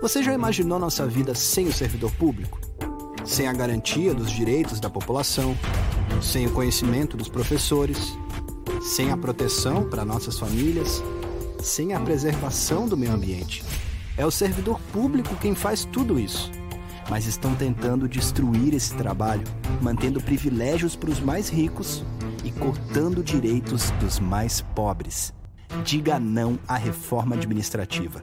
Você já imaginou nossa vida sem o servidor público? Sem a garantia dos direitos da população, sem o conhecimento dos professores, sem a proteção para nossas famílias, sem a preservação do meio ambiente. É o servidor público quem faz tudo isso. Mas estão tentando destruir esse trabalho, mantendo privilégios para os mais ricos e cortando direitos dos mais pobres. Diga não à reforma administrativa.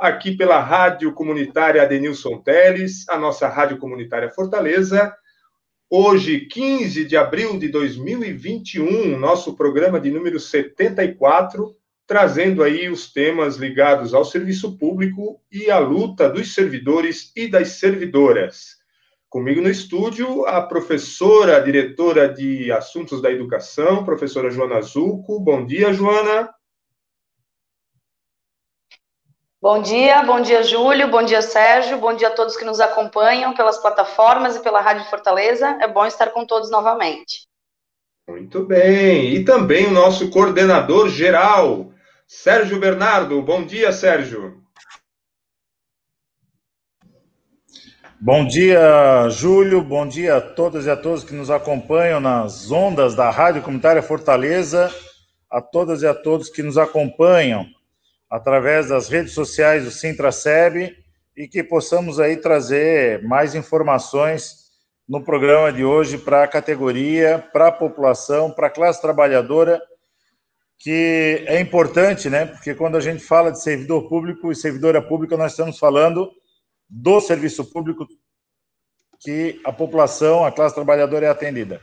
aqui pela Rádio Comunitária Adenilson Teles, a nossa Rádio Comunitária Fortaleza. Hoje, 15 de abril de 2021, nosso programa de número 74, trazendo aí os temas ligados ao serviço público e à luta dos servidores e das servidoras. Comigo no estúdio, a professora, diretora de Assuntos da Educação, professora Joana Zuco. Bom dia, Joana. Bom dia, bom dia, Júlio, bom dia, Sérgio, bom dia a todos que nos acompanham pelas plataformas e pela Rádio Fortaleza. É bom estar com todos novamente. Muito bem. E também o nosso coordenador geral, Sérgio Bernardo. Bom dia, Sérgio. Bom dia, Júlio. Bom dia a todas e a todos que nos acompanham nas ondas da Rádio Comunitária Fortaleza, a todas e a todos que nos acompanham através das redes sociais do Sintraceb e que possamos aí trazer mais informações no programa de hoje para a categoria, para a população, para a classe trabalhadora, que é importante, né? Porque quando a gente fala de servidor público e servidora pública, nós estamos falando do serviço público que a população, a classe trabalhadora é atendida.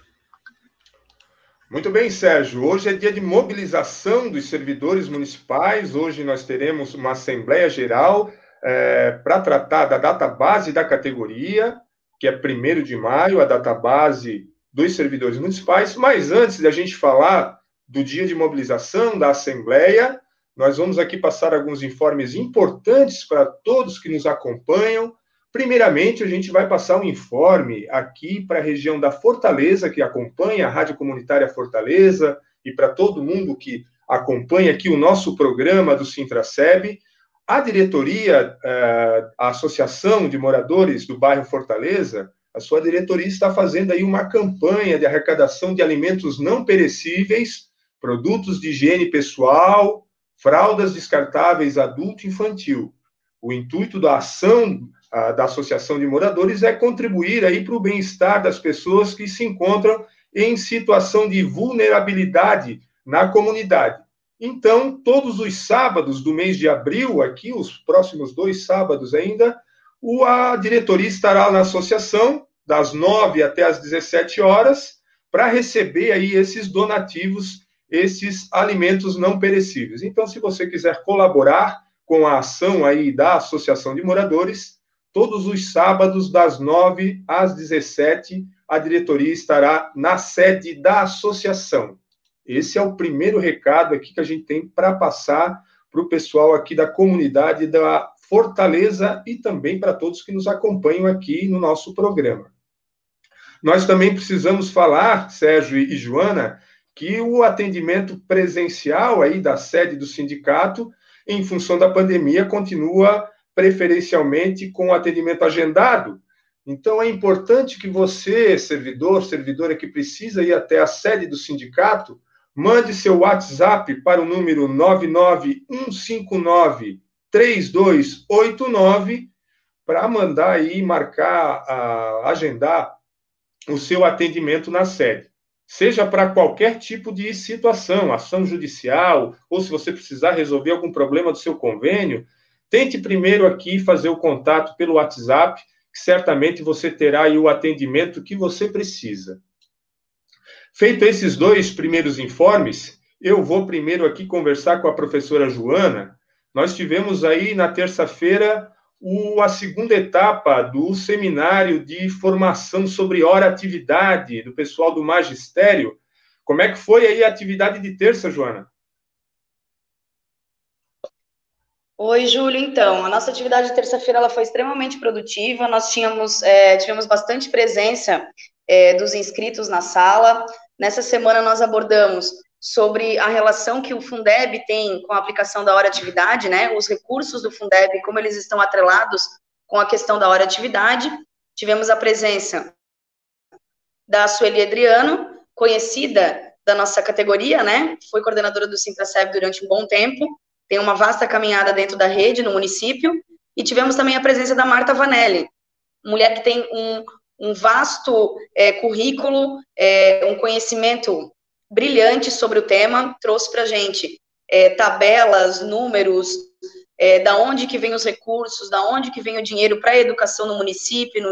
Muito bem, Sérgio. Hoje é dia de mobilização dos servidores municipais. Hoje nós teremos uma Assembleia Geral é, para tratar da data base da categoria, que é 1 de maio, a data base dos servidores municipais. Mas antes da gente falar do dia de mobilização da Assembleia, nós vamos aqui passar alguns informes importantes para todos que nos acompanham. Primeiramente, a gente vai passar um informe aqui para a região da Fortaleza, que acompanha a Rádio Comunitária Fortaleza, e para todo mundo que acompanha aqui o nosso programa do Sintraceb. A diretoria, eh, a Associação de Moradores do bairro Fortaleza, a sua diretoria está fazendo aí uma campanha de arrecadação de alimentos não perecíveis, produtos de higiene pessoal, fraldas descartáveis adulto e infantil. O intuito da ação da Associação de Moradores é contribuir aí para o bem-estar das pessoas que se encontram em situação de vulnerabilidade na comunidade. Então, todos os sábados do mês de abril, aqui, os próximos dois sábados ainda, o, a diretoria estará na associação, das 9 até as 17 horas, para receber aí esses donativos, esses alimentos não perecíveis. Então, se você quiser colaborar com a ação aí da Associação de Moradores, Todos os sábados, das 9 às 17, a diretoria estará na sede da associação. Esse é o primeiro recado aqui que a gente tem para passar para o pessoal aqui da comunidade da Fortaleza e também para todos que nos acompanham aqui no nosso programa. Nós também precisamos falar, Sérgio e Joana, que o atendimento presencial aí da sede do sindicato, em função da pandemia, continua preferencialmente com atendimento agendado. Então, é importante que você, servidor, servidora que precisa ir até a sede do sindicato, mande seu WhatsApp para o número 99159 3289 para mandar aí, marcar, agendar o seu atendimento na sede. Seja para qualquer tipo de situação, ação judicial, ou se você precisar resolver algum problema do seu convênio, Tente primeiro aqui fazer o contato pelo WhatsApp, que certamente você terá o atendimento que você precisa. Feito esses dois primeiros informes, eu vou primeiro aqui conversar com a professora Joana. Nós tivemos aí na terça-feira a segunda etapa do seminário de formação sobre hora atividade do pessoal do magistério. Como é que foi aí a atividade de terça, Joana? Oi, Júlio. Então, a nossa atividade de terça-feira ela foi extremamente produtiva. Nós tínhamos é, tivemos bastante presença é, dos inscritos na sala. Nessa semana nós abordamos sobre a relação que o Fundeb tem com a aplicação da hora atividade, né? Os recursos do Fundeb, como eles estão atrelados com a questão da hora atividade. Tivemos a presença da Sueli Adriano, conhecida da nossa categoria, né? Foi coordenadora do Sintraceb durante um bom tempo tem uma vasta caminhada dentro da rede, no município, e tivemos também a presença da Marta Vanelli, mulher que tem um, um vasto é, currículo, é, um conhecimento brilhante sobre o tema, trouxe para a gente é, tabelas, números, é, da onde que vem os recursos, da onde que vem o dinheiro para a educação no município, no,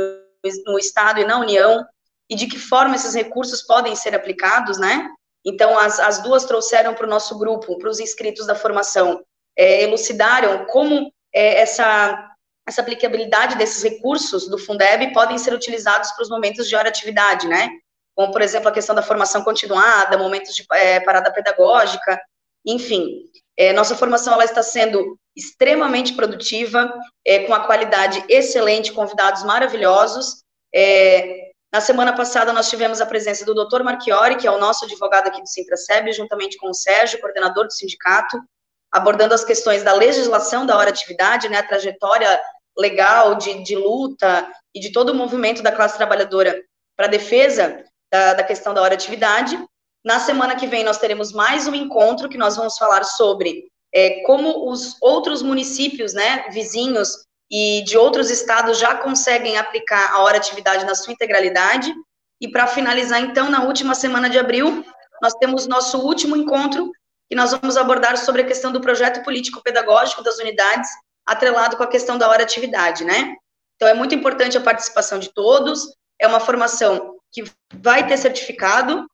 no estado e na União, e de que forma esses recursos podem ser aplicados, né? Então, as, as duas trouxeram para o nosso grupo, para os inscritos da formação, é, elucidaram como é, essa, essa aplicabilidade desses recursos do Fundeb podem ser utilizados para os momentos de hora atividade, né? Como, por exemplo, a questão da formação continuada, momentos de é, parada pedagógica, enfim. É, nossa formação ela está sendo extremamente produtiva, é, com a qualidade excelente, convidados maravilhosos. É, na semana passada, nós tivemos a presença do Dr. Marchiori, que é o nosso advogado aqui do Sintraceb, juntamente com o Sérgio, coordenador do sindicato, abordando as questões da legislação da hora-atividade, né, a trajetória legal de, de, luta e de todo o movimento da classe trabalhadora para defesa da, da questão da hora-atividade. Na semana que vem, nós teremos mais um encontro que nós vamos falar sobre é, como os outros municípios, né, vizinhos, e de outros estados já conseguem aplicar a hora atividade na sua integralidade. E para finalizar, então, na última semana de abril, nós temos nosso último encontro, que nós vamos abordar sobre a questão do projeto político-pedagógico das unidades, atrelado com a questão da hora atividade, né? Então, é muito importante a participação de todos, é uma formação que vai ter certificado,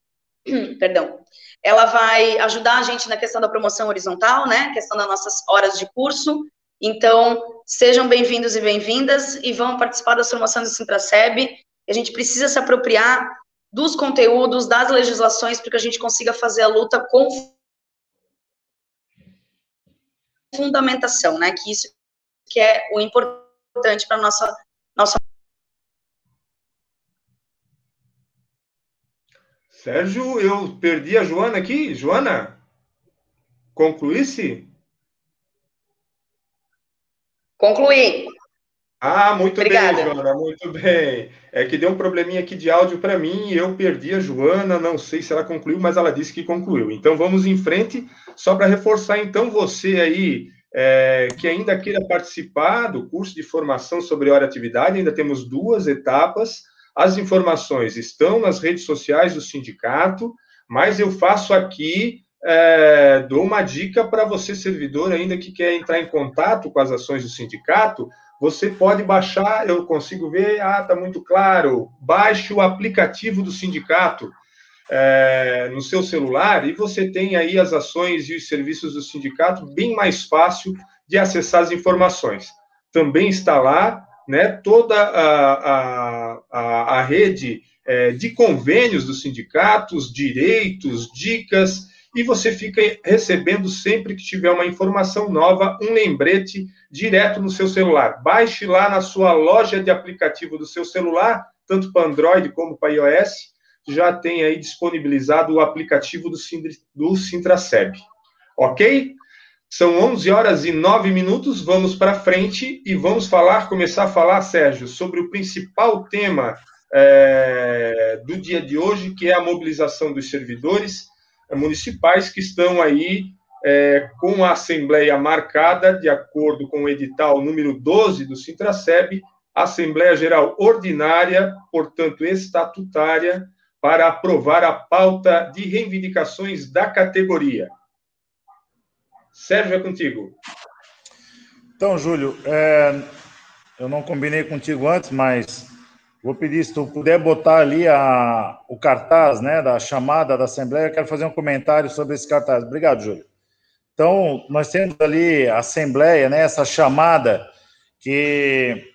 perdão, ela vai ajudar a gente na questão da promoção horizontal, né, questão das nossas horas de curso, então, sejam bem-vindos e bem-vindas e vão participar das formações do Sintraceb. A gente precisa se apropriar dos conteúdos, das legislações, para que a gente consiga fazer a luta com fundamentação, né? Que isso que é o importante para nossa nossa Sérgio, eu perdi a Joana aqui. Joana, concluísse? Concluí. Ah, muito Obrigada. bem, Joana, muito bem. É que deu um probleminha aqui de áudio para mim e eu perdi a Joana, não sei se ela concluiu, mas ela disse que concluiu. Então vamos em frente, só para reforçar então você aí é, que ainda queira participar do curso de formação sobre hora atividade, ainda temos duas etapas. As informações estão nas redes sociais do sindicato, mas eu faço aqui é, dou uma dica para você, servidor, ainda que quer entrar em contato com as ações do sindicato, você pode baixar, eu consigo ver, ah, está muito claro, baixe o aplicativo do sindicato é, no seu celular e você tem aí as ações e os serviços do sindicato bem mais fácil de acessar as informações. Também está lá né, toda a, a, a, a rede é, de convênios dos sindicatos, direitos, dicas, e você fica recebendo sempre que tiver uma informação nova, um lembrete direto no seu celular. Baixe lá na sua loja de aplicativo do seu celular, tanto para Android como para iOS, já tem aí disponibilizado o aplicativo do, do Sintraceb. Ok? São 11 horas e 9 minutos, vamos para frente e vamos falar, começar a falar, Sérgio, sobre o principal tema é, do dia de hoje, que é a mobilização dos servidores municipais que estão aí é, com a Assembleia marcada, de acordo com o edital número 12 do Sintraceb, Assembleia Geral Ordinária, portanto estatutária, para aprovar a pauta de reivindicações da categoria. Sérgio, é contigo. Então, Júlio, é, eu não combinei contigo antes, mas Vou pedir, se tu puder botar ali a, o cartaz, né, da chamada da Assembleia, eu quero fazer um comentário sobre esse cartaz. Obrigado, Júlio. Então, nós temos ali a Assembleia, né, essa chamada que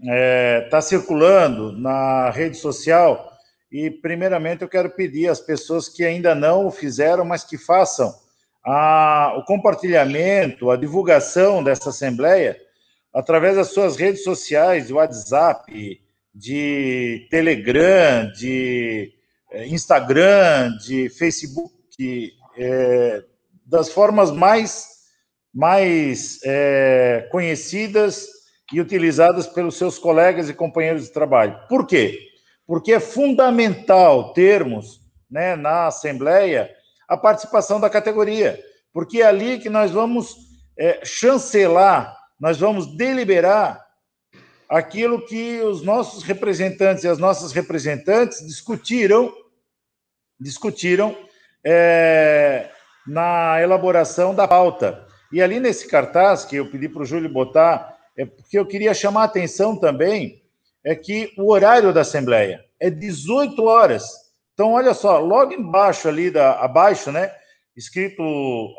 está é, tá circulando na rede social, e primeiramente eu quero pedir às pessoas que ainda não o fizeram, mas que façam a, o compartilhamento, a divulgação dessa Assembleia através das suas redes sociais, WhatsApp, de Telegram, de eh, Instagram, de Facebook, é, das formas mais, mais é, conhecidas e utilizadas pelos seus colegas e companheiros de trabalho. Por quê? Porque é fundamental termos né, na Assembleia a participação da categoria, porque é ali que nós vamos é, chancelar, nós vamos deliberar aquilo que os nossos representantes e as nossas representantes discutiram, discutiram é, na elaboração da pauta. E ali nesse cartaz que eu pedi para o Júlio botar, é porque eu queria chamar a atenção também, é que o horário da Assembleia é 18 horas. Então, olha só, logo embaixo ali, da, abaixo, né, escrito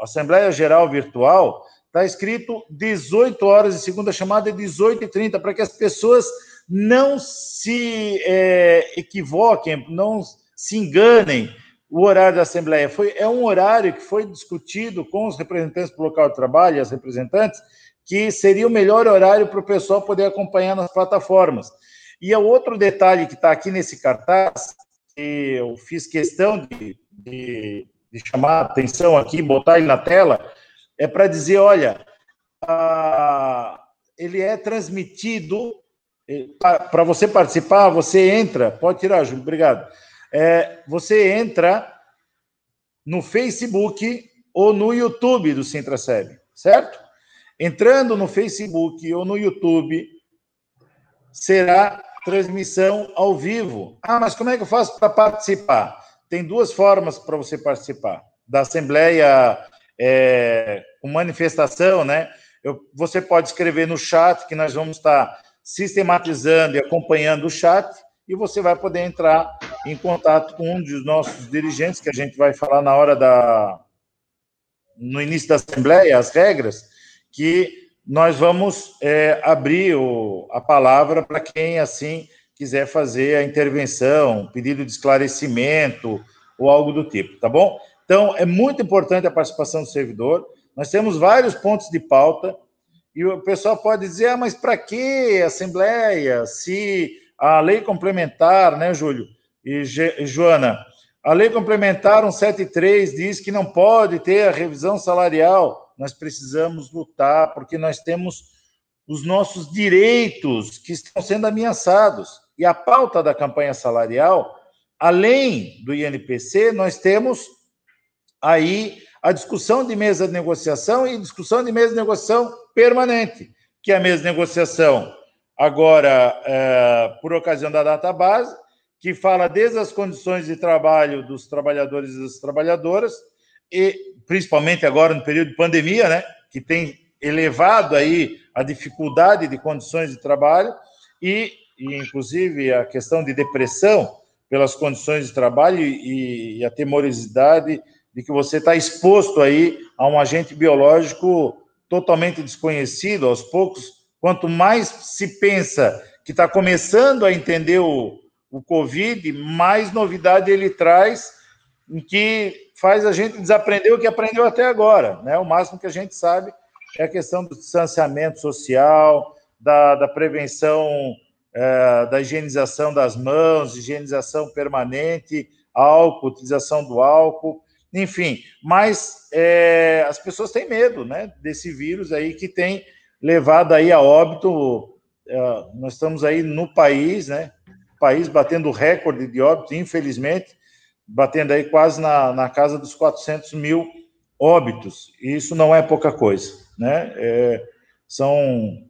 Assembleia Geral Virtual, Está escrito 18 horas e segunda chamada é 18 e 30 para que as pessoas não se é, equivoquem, não se enganem o horário da Assembleia. Foi, é um horário que foi discutido com os representantes do local de trabalho e as representantes, que seria o melhor horário para o pessoal poder acompanhar nas plataformas. E é outro detalhe que está aqui nesse cartaz, que eu fiz questão de, de, de chamar a atenção aqui, botar ele na tela, é para dizer, olha, ele é transmitido para você participar, você entra, pode tirar, Júlio, obrigado. É, você entra no Facebook ou no YouTube do Sintraceb, certo? Entrando no Facebook ou no YouTube, será transmissão ao vivo. Ah, mas como é que eu faço para participar? Tem duas formas para você participar. Da Assembleia é, com manifestação, né? Eu, você pode escrever no chat, que nós vamos estar sistematizando e acompanhando o chat, e você vai poder entrar em contato com um dos nossos dirigentes, que a gente vai falar na hora da. no início da Assembleia, as regras, que nós vamos é, abrir o, a palavra para quem assim quiser fazer a intervenção, pedido de esclarecimento ou algo do tipo, tá bom? Então, é muito importante a participação do servidor. Nós temos vários pontos de pauta e o pessoal pode dizer: ah, mas para que Assembleia se a lei complementar, né, Júlio e, e Joana? A lei complementar 173 diz que não pode ter a revisão salarial. Nós precisamos lutar, porque nós temos os nossos direitos que estão sendo ameaçados. E a pauta da campanha salarial, além do INPC, nós temos aí a discussão de mesa de negociação e discussão de mesa de negociação permanente, que é a mesa de negociação agora é, por ocasião da data base, que fala desde as condições de trabalho dos trabalhadores e das trabalhadoras, e principalmente agora no período de pandemia, né, que tem elevado aí a dificuldade de condições de trabalho e, e inclusive a questão de depressão pelas condições de trabalho e, e a temorosidade de que você está exposto aí a um agente biológico totalmente desconhecido aos poucos. Quanto mais se pensa que está começando a entender o, o Covid, mais novidade ele traz, em que faz a gente desaprender o que aprendeu até agora. Né? O máximo que a gente sabe é a questão do distanciamento social, da, da prevenção, é, da higienização das mãos, higienização permanente, álcool, utilização do álcool enfim, mas é, as pessoas têm medo, né, desse vírus aí que tem levado aí a óbito. É, nós estamos aí no país, né, país batendo recorde de óbitos, infelizmente, batendo aí quase na, na casa dos 400 mil óbitos. E isso não é pouca coisa, né? É, são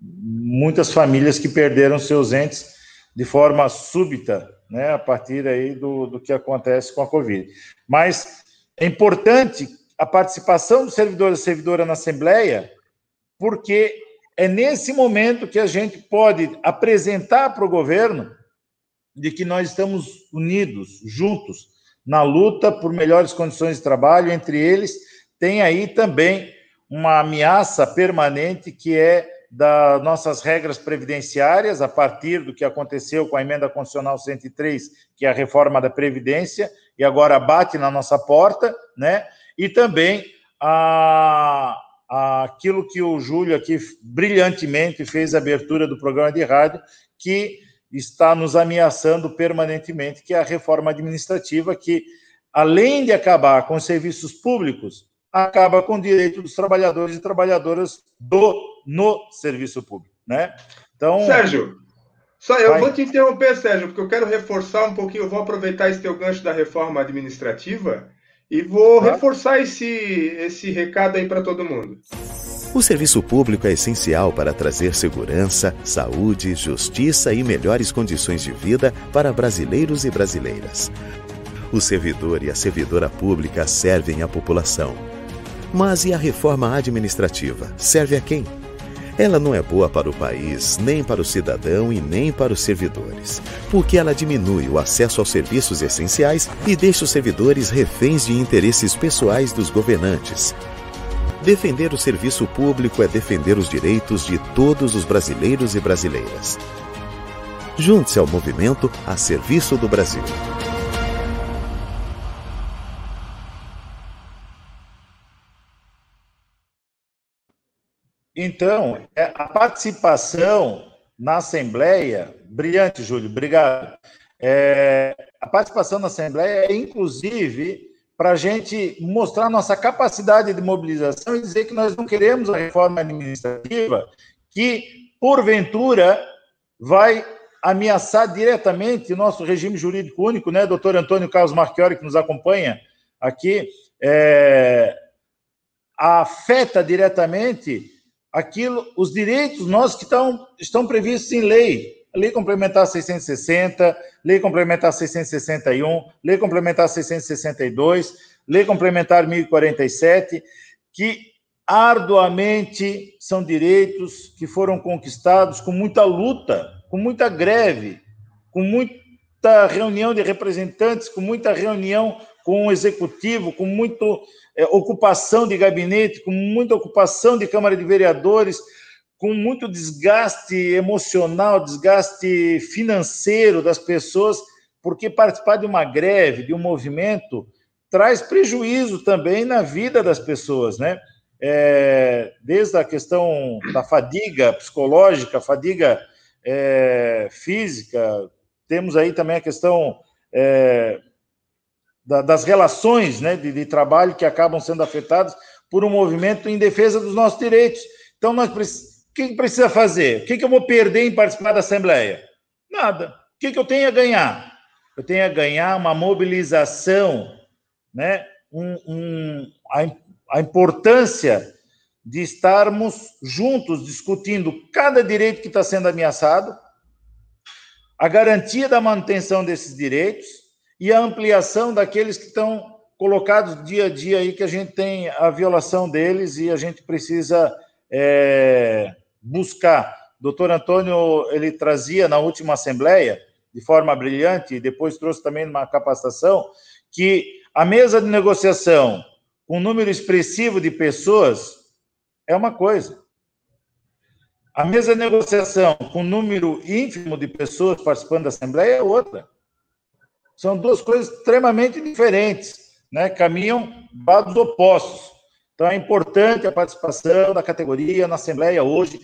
muitas famílias que perderam seus entes de forma súbita né, a partir aí do, do que acontece com a Covid. Mas é importante a participação do servidor e servidora na Assembleia, porque é nesse momento que a gente pode apresentar para o governo de que nós estamos unidos, juntos, na luta por melhores condições de trabalho. Entre eles, tem aí também uma ameaça permanente que é das nossas regras previdenciárias, a partir do que aconteceu com a emenda constitucional 103, que é a reforma da Previdência, e agora bate na nossa porta, né? E também a, a, aquilo que o Júlio aqui brilhantemente fez a abertura do programa de rádio, que está nos ameaçando permanentemente, que é a reforma administrativa, que, além de acabar com os serviços públicos, acaba com o direito dos trabalhadores e trabalhadoras do no serviço público, né? Então, Sérgio, só eu vai. vou te interromper, Sérgio, porque eu quero reforçar um pouquinho, eu vou aproveitar esse teu gancho da reforma administrativa e vou tá. reforçar esse esse recado aí para todo mundo. O serviço público é essencial para trazer segurança, saúde, justiça e melhores condições de vida para brasileiros e brasileiras. O servidor e a servidora pública servem à população. Mas e a reforma administrativa? Serve a quem? Ela não é boa para o país, nem para o cidadão e nem para os servidores, porque ela diminui o acesso aos serviços essenciais e deixa os servidores reféns de interesses pessoais dos governantes. Defender o serviço público é defender os direitos de todos os brasileiros e brasileiras. Junte-se ao movimento a serviço do Brasil. Então, é, a participação na Assembleia, brilhante, Júlio, obrigado. É, a participação na Assembleia é, inclusive, para a gente mostrar nossa capacidade de mobilização e dizer que nós não queremos a reforma administrativa que, porventura, vai ameaçar diretamente o nosso regime jurídico único, né, doutor Antônio Carlos Marchiori, que nos acompanha aqui, é, afeta diretamente aquilo, os direitos nossos que estão, estão previstos em lei. Lei Complementar 660, Lei Complementar 661, Lei Complementar 662, Lei Complementar 1047, que arduamente são direitos que foram conquistados com muita luta, com muita greve, com muita reunião de representantes, com muita reunião com o executivo, com muito é, ocupação de gabinete, com muita ocupação de Câmara de Vereadores, com muito desgaste emocional, desgaste financeiro das pessoas, porque participar de uma greve, de um movimento, traz prejuízo também na vida das pessoas, né? É, desde a questão da fadiga psicológica, fadiga é, física, temos aí também a questão é, da, das relações né, de, de, trabalho que acabam sendo afetadas por um movimento em defesa dos nossos direitos. Então, nós o que precisa fazer? O que, eu vou perder em participar da Assembleia? Nada. O que, que eu tenho a ganhar? Eu tenho a ganhar uma mobilização, né? Um, um, a, a importância de estarmos juntos discutindo cada direito que está sendo ameaçado, a garantia da manutenção desses direitos e a ampliação daqueles que estão colocados dia a dia aí, que a gente tem a violação deles e a gente precisa é, buscar. Doutor Antônio, ele trazia na última Assembleia, de forma brilhante, e depois trouxe também numa capacitação, que a mesa de negociação com um número expressivo de pessoas é uma coisa. A mesa de negociação com um número ínfimo de pessoas participando da Assembleia é outra. São duas coisas extremamente diferentes, né? caminham lados opostos. Então é importante a participação da categoria na Assembleia hoje.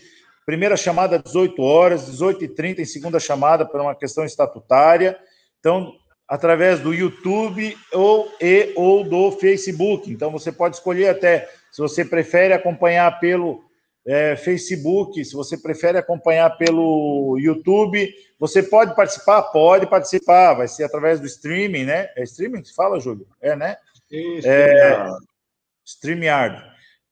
Primeira chamada às 18 horas, 18h30 em segunda chamada por uma questão estatutária. Então, através do YouTube ou, e, ou do Facebook. Então, você pode escolher até se você prefere acompanhar pelo é, Facebook, se você prefere acompanhar pelo YouTube, você pode participar? Pode participar, vai ser através do streaming, né? É streaming que fala, Júlio? É, né? Isso, é, StreamYard.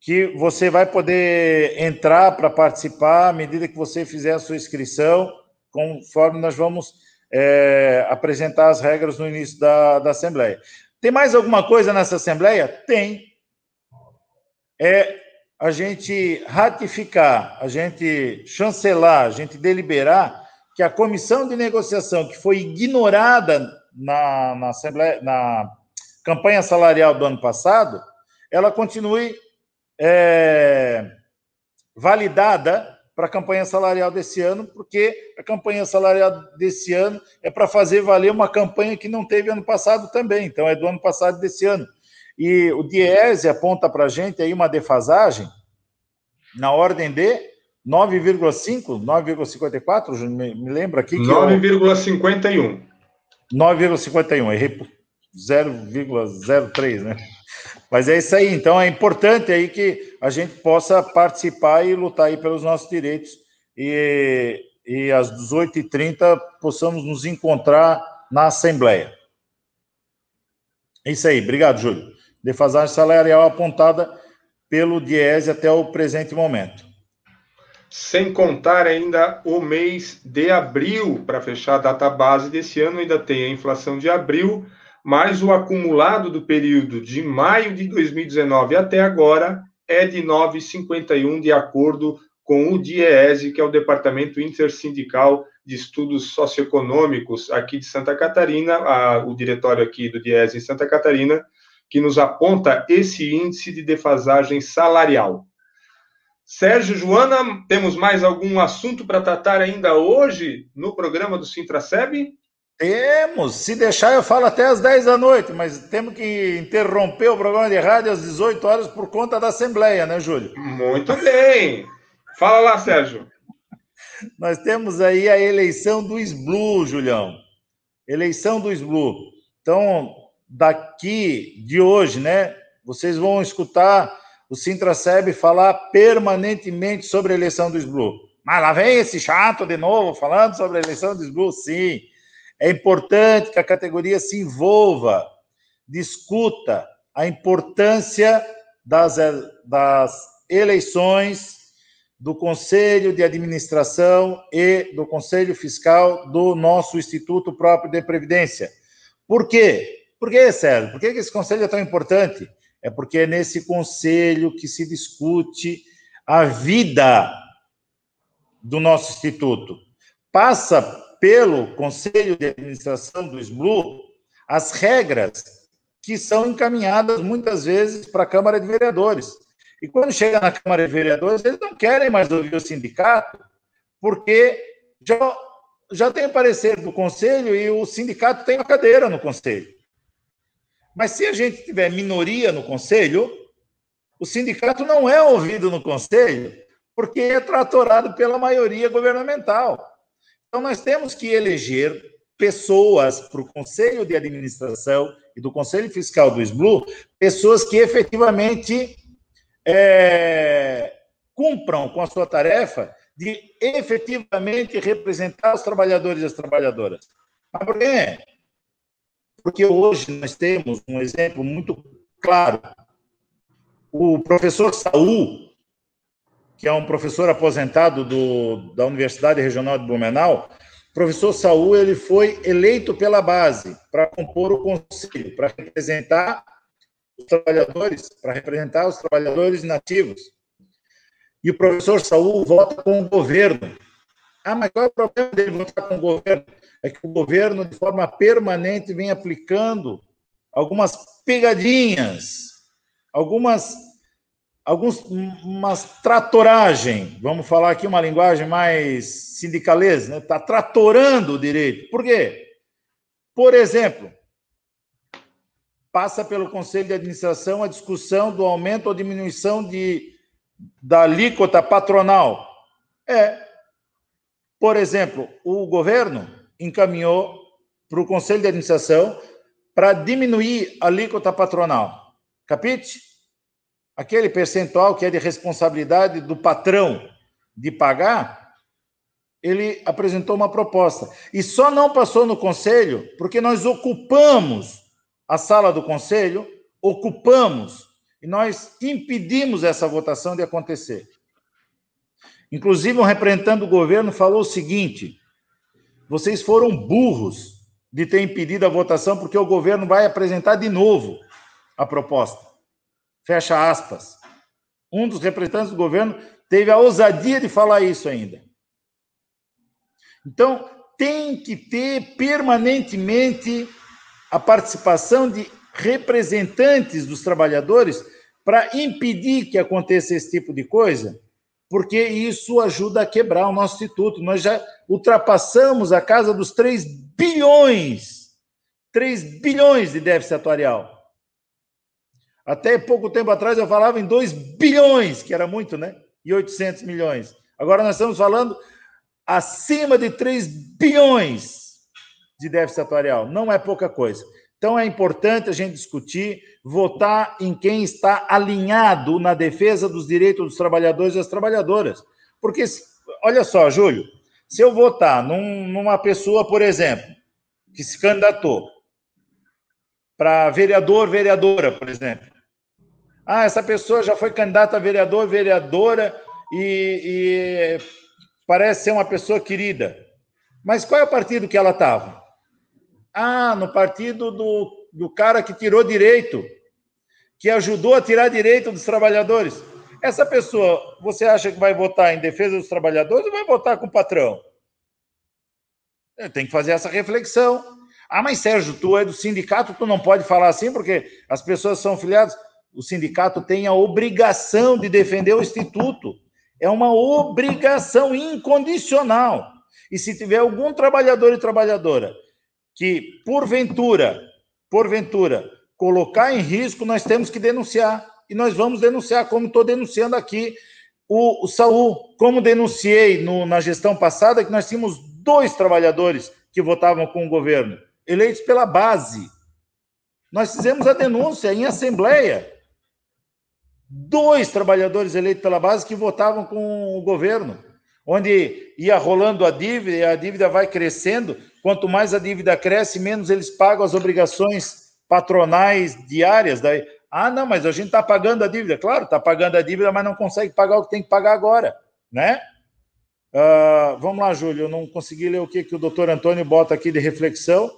Que você vai poder entrar para participar à medida que você fizer a sua inscrição, conforme nós vamos é, apresentar as regras no início da, da Assembleia. Tem mais alguma coisa nessa Assembleia? Tem. É a gente ratificar, a gente chancelar, a gente deliberar que a comissão de negociação que foi ignorada na, na, na campanha salarial do ano passado, ela continue é, validada para a campanha salarial desse ano, porque a campanha salarial desse ano é para fazer valer uma campanha que não teve ano passado também, então é do ano passado desse ano. E o Diese aponta para a gente aí uma defasagem na ordem de 9,5, 9,54, me, me lembra aqui que 9,51. 9,51, errei por 0,03, né? Mas é isso aí, então é importante aí que a gente possa participar e lutar aí pelos nossos direitos e, e às 18h30 possamos nos encontrar na Assembleia. É isso aí, obrigado, Júlio. Defasagem salarial apontada pelo Diese até o presente momento. Sem contar ainda o mês de abril, para fechar a data base desse ano, ainda tem a inflação de abril, mais o acumulado do período de maio de 2019 até agora é de 9,51, de acordo com o DIEESE, que é o Departamento Intersindical de Estudos Socioeconômicos aqui de Santa Catarina, a, o diretório aqui do DIEESE em Santa Catarina, que nos aponta esse índice de defasagem salarial. Sérgio, Joana, temos mais algum assunto para tratar ainda hoje no programa do Sintraceb? Temos. Se deixar, eu falo até às 10 da noite, mas temos que interromper o programa de rádio às 18 horas por conta da Assembleia, né, Júlio? Muito bem. Fala lá, Sérgio. Nós temos aí a eleição do SBLU, Julião. Eleição do SBLU. Então, daqui de hoje, né, vocês vão escutar o Sintraceb falar permanentemente sobre a eleição do SBLU. Mas lá vem esse chato de novo falando sobre a eleição do SBLU, sim. É importante que a categoria se envolva, discuta a importância das, das eleições do Conselho de Administração e do Conselho Fiscal do nosso Instituto próprio de Previdência. Por quê? Por que, Sérgio? Por que esse conselho é tão importante? É porque é nesse conselho que se discute a vida do nosso instituto. Passa pelo Conselho de Administração do SBLU as regras que são encaminhadas muitas vezes para a Câmara de Vereadores. E quando chega na Câmara de Vereadores, eles não querem mais ouvir o sindicato, porque já, já tem parecer do Conselho e o sindicato tem uma cadeira no Conselho. Mas se a gente tiver minoria no Conselho, o sindicato não é ouvido no Conselho, porque é tratorado pela maioria governamental. Então, nós temos que eleger pessoas para o Conselho de Administração e do Conselho Fiscal do SBLU, pessoas que efetivamente é, cumpram com a sua tarefa de efetivamente representar os trabalhadores e as trabalhadoras. Mas por quê? Porque hoje nós temos um exemplo muito claro. O professor Saul, que é um professor aposentado do, da Universidade Regional de Blumenau, professor Saul ele foi eleito pela base para compor o conselho, para representar os trabalhadores, para representar os trabalhadores nativos. E o professor Saul vota com o governo. Ah, mas qual é o problema dele votar com o governo? É que o governo, de forma permanente, vem aplicando algumas pegadinhas, algumas algumas tratoragem, vamos falar aqui uma linguagem mais sindicalesa, né? Está tratorando o direito. Por quê? Por exemplo, passa pelo Conselho de Administração a discussão do aumento ou diminuição de, da alíquota patronal. É. Por exemplo, o governo encaminhou para o Conselho de Administração para diminuir a alíquota patronal. Capite? aquele percentual que é de responsabilidade do patrão de pagar, ele apresentou uma proposta. E só não passou no conselho porque nós ocupamos a sala do conselho, ocupamos e nós impedimos essa votação de acontecer. Inclusive, um representante do governo falou o seguinte: vocês foram burros de ter impedido a votação, porque o governo vai apresentar de novo a proposta. Fecha aspas. Um dos representantes do governo teve a ousadia de falar isso ainda. Então, tem que ter permanentemente a participação de representantes dos trabalhadores para impedir que aconteça esse tipo de coisa, porque isso ajuda a quebrar o nosso instituto. Nós já ultrapassamos a casa dos 3 bilhões, 3 bilhões de déficit atuarial. Até pouco tempo atrás eu falava em 2 bilhões, que era muito, né? E 800 milhões. Agora nós estamos falando acima de 3 bilhões de déficit atuarial. Não é pouca coisa. Então é importante a gente discutir, votar em quem está alinhado na defesa dos direitos dos trabalhadores e das trabalhadoras. Porque, olha só, Júlio, se eu votar num, numa pessoa, por exemplo, que se candidatou para vereador, vereadora, por exemplo. Ah, essa pessoa já foi candidata a vereador, vereadora e, e parece ser uma pessoa querida. Mas qual é o partido que ela estava? Ah, no partido do, do cara que tirou direito, que ajudou a tirar direito dos trabalhadores. Essa pessoa, você acha que vai votar em defesa dos trabalhadores ou vai votar com o patrão? Tem que fazer essa reflexão. Ah, mas Sérgio, tu é do sindicato, tu não pode falar assim porque as pessoas são filiadas. O sindicato tem a obrigação de defender o instituto. É uma obrigação incondicional. E se tiver algum trabalhador e trabalhadora que, porventura, porventura, colocar em risco, nós temos que denunciar. E nós vamos denunciar, como estou denunciando aqui o, o Saul, como denunciei no, na gestão passada, que nós tínhamos dois trabalhadores que votavam com o governo, eleitos pela base. Nós fizemos a denúncia em assembleia dois trabalhadores eleitos pela base que votavam com o governo, onde ia rolando a dívida e a dívida vai crescendo. Quanto mais a dívida cresce, menos eles pagam as obrigações patronais diárias. Daí, ah, não, mas a gente está pagando a dívida. Claro, está pagando a dívida, mas não consegue pagar o que tem que pagar agora, né? Uh, vamos lá, Júlio, eu não consegui ler o que, que o doutor Antônio bota aqui de reflexão.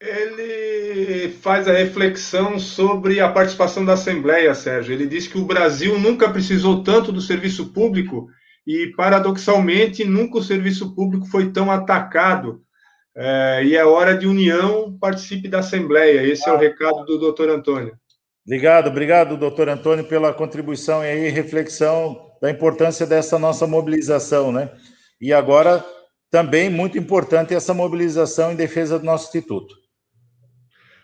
Ele faz a reflexão sobre a participação da Assembleia, Sérgio. Ele diz que o Brasil nunca precisou tanto do serviço público e, paradoxalmente, nunca o serviço público foi tão atacado. É, e é hora de união, participe da Assembleia. Esse é o recado do doutor Antônio. Obrigado, obrigado, doutor Antônio, pela contribuição e aí, reflexão da importância dessa nossa mobilização, né? E agora, também muito importante essa mobilização em defesa do nosso Instituto.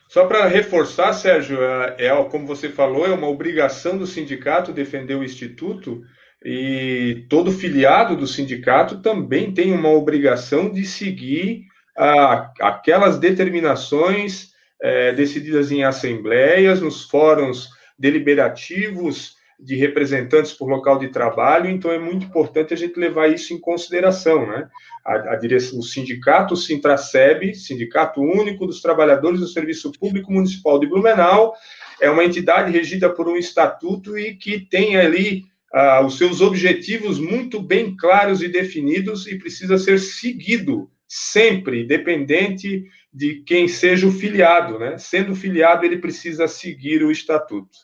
Só para reforçar, Sérgio, é, é, como você falou, é uma obrigação do sindicato defender o Instituto e todo filiado do sindicato também tem uma obrigação de seguir ah, aquelas determinações é, decididas em assembleias, nos fóruns deliberativos de representantes por local de trabalho, então é muito importante a gente levar isso em consideração, né? A, a direção, o sindicato Sintraceb, Sindicato Único dos Trabalhadores do Serviço Público Municipal de Blumenau, é uma entidade regida por um estatuto e que tem ali ah, os seus objetivos muito bem claros e definidos e precisa ser seguido sempre, dependente de quem seja o filiado, né? Sendo filiado, ele precisa seguir o estatuto.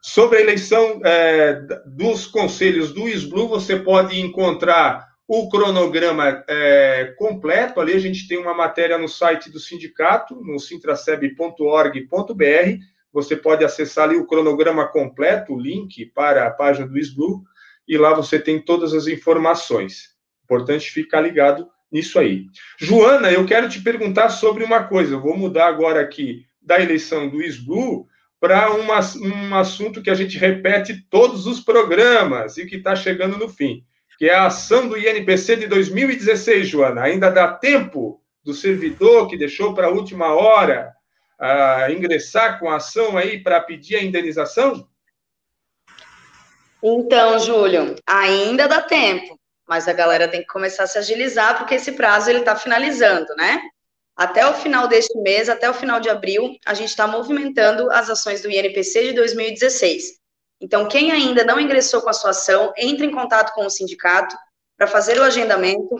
Sobre a eleição é, dos conselhos do SBLU, você pode encontrar o cronograma é, completo. Ali a gente tem uma matéria no site do sindicato, no sintraceb.org.br. Você pode acessar ali o cronograma completo, o link para a página do SBLU, e lá você tem todas as informações. Importante ficar ligado nisso aí. Joana, eu quero te perguntar sobre uma coisa. Eu vou mudar agora aqui da eleição do SBLU para um assunto que a gente repete todos os programas e que está chegando no fim, que é a ação do INPC de 2016, Joana. Ainda dá tempo do servidor que deixou para a última hora uh, ingressar com a ação aí para pedir a indenização? Então, Júlio, ainda dá tempo, mas a galera tem que começar a se agilizar porque esse prazo ele está finalizando, né? Até o final deste mês, até o final de abril, a gente está movimentando as ações do INPC de 2016. Então, quem ainda não ingressou com a sua ação, entre em contato com o sindicato para fazer o agendamento,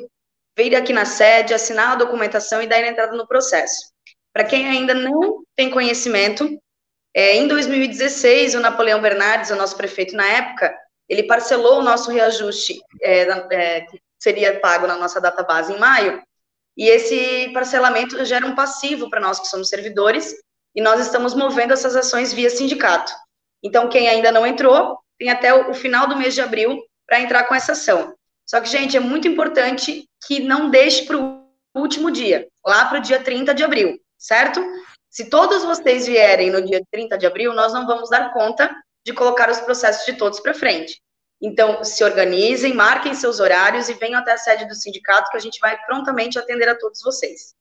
vir aqui na sede, assinar a documentação e dar entrada no processo. Para quem ainda não tem conhecimento, É, em 2016, o Napoleão Bernardes, o nosso prefeito na época, ele parcelou o nosso reajuste é, é, que seria pago na nossa data base em maio, e esse parcelamento gera um passivo para nós que somos servidores, e nós estamos movendo essas ações via sindicato. Então, quem ainda não entrou, tem até o final do mês de abril para entrar com essa ação. Só que, gente, é muito importante que não deixe para o último dia, lá para o dia 30 de abril, certo? Se todos vocês vierem no dia 30 de abril, nós não vamos dar conta de colocar os processos de todos para frente. Então, se organizem, marquem seus horários e venham até a sede do sindicato que a gente vai prontamente atender a todos vocês.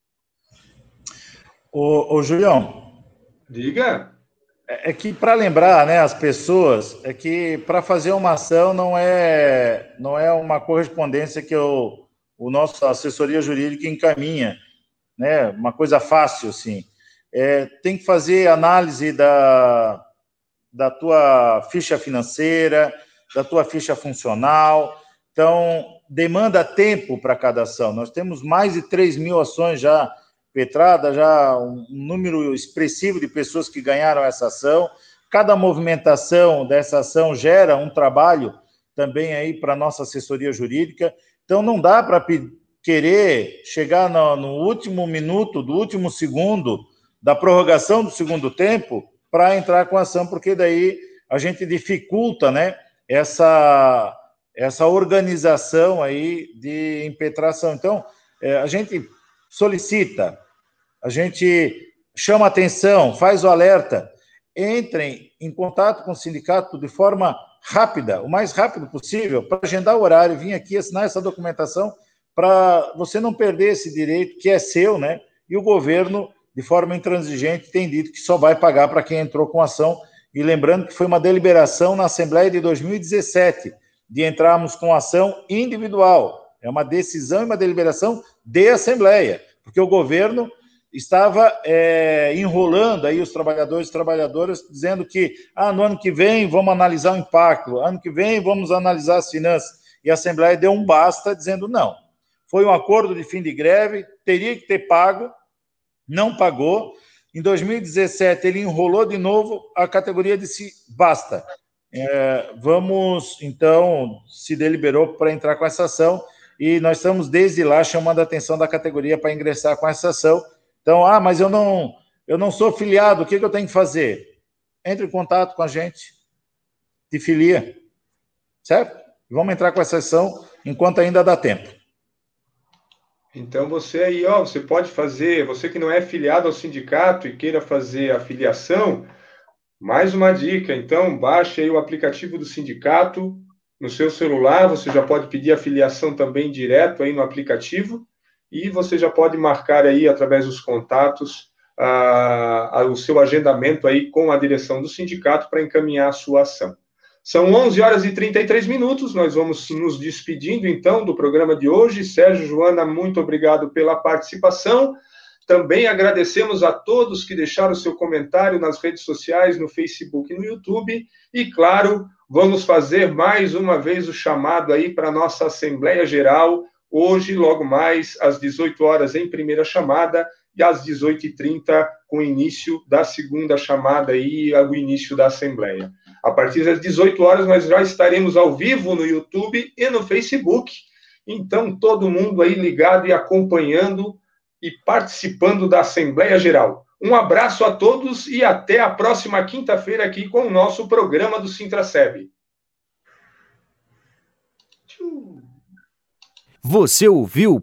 Ô, ô Julião. Diga. É, é que para lembrar, né, as pessoas, é que para fazer uma ação não é não é uma correspondência que o, o nosso assessoria jurídica encaminha, né, uma coisa fácil assim. É, tem que fazer análise da da tua ficha financeira, da tua ficha funcional. Então, demanda tempo para cada ação. Nós temos mais de 3 mil ações já petradas, já um número expressivo de pessoas que ganharam essa ação. Cada movimentação dessa ação gera um trabalho também aí para nossa assessoria jurídica. Então, não dá para querer chegar no, no último minuto, do último segundo da prorrogação do segundo tempo para entrar com ação, porque daí a gente dificulta, né? essa, essa organização aí de impetração. Então, é, a gente solicita, a gente chama atenção, faz o alerta, entrem em contato com o sindicato de forma rápida, o mais rápido possível, para agendar o horário, vir aqui assinar essa documentação para você não perder esse direito que é seu, né? E o governo, de forma intransigente, tem dito que só vai pagar para quem entrou com ação e lembrando que foi uma deliberação na Assembleia de 2017 de entrarmos com ação individual. É uma decisão e uma deliberação de Assembleia, porque o governo estava é, enrolando aí os trabalhadores e trabalhadoras, dizendo que ah, no ano que vem vamos analisar o impacto, ano que vem vamos analisar as finanças. E a Assembleia deu um basta, dizendo não. Foi um acordo de fim de greve, teria que ter pago, não pagou, em 2017, ele enrolou de novo, a categoria disse basta. É, vamos, então, se deliberou para entrar com essa ação e nós estamos desde lá chamando a atenção da categoria para ingressar com essa ação. Então, ah, mas eu não, eu não sou filiado, o que, que eu tenho que fazer? Entre em contato com a gente, de filia, certo? Vamos entrar com essa ação enquanto ainda dá tempo. Então você aí, ó, você pode fazer, você que não é filiado ao sindicato e queira fazer a filiação, mais uma dica, então baixe aí o aplicativo do sindicato no seu celular, você já pode pedir a filiação também direto aí no aplicativo. E você já pode marcar aí através dos contatos a, a, o seu agendamento aí com a direção do sindicato para encaminhar a sua ação. São 11 horas e 33 minutos. Nós vamos nos despedindo então do programa de hoje. Sérgio Joana, muito obrigado pela participação. Também agradecemos a todos que deixaram seu comentário nas redes sociais, no Facebook e no YouTube. E, claro, vamos fazer mais uma vez o chamado aí para a nossa Assembleia Geral, hoje, logo mais, às 18 horas, em primeira chamada, e às 18h30, com o início da segunda chamada e o início da Assembleia. A partir das 18 horas, nós já estaremos ao vivo no YouTube e no Facebook. Então, todo mundo aí ligado e acompanhando e participando da Assembleia Geral. Um abraço a todos e até a próxima quinta-feira aqui com o nosso programa do Sintraceb. Você ouviu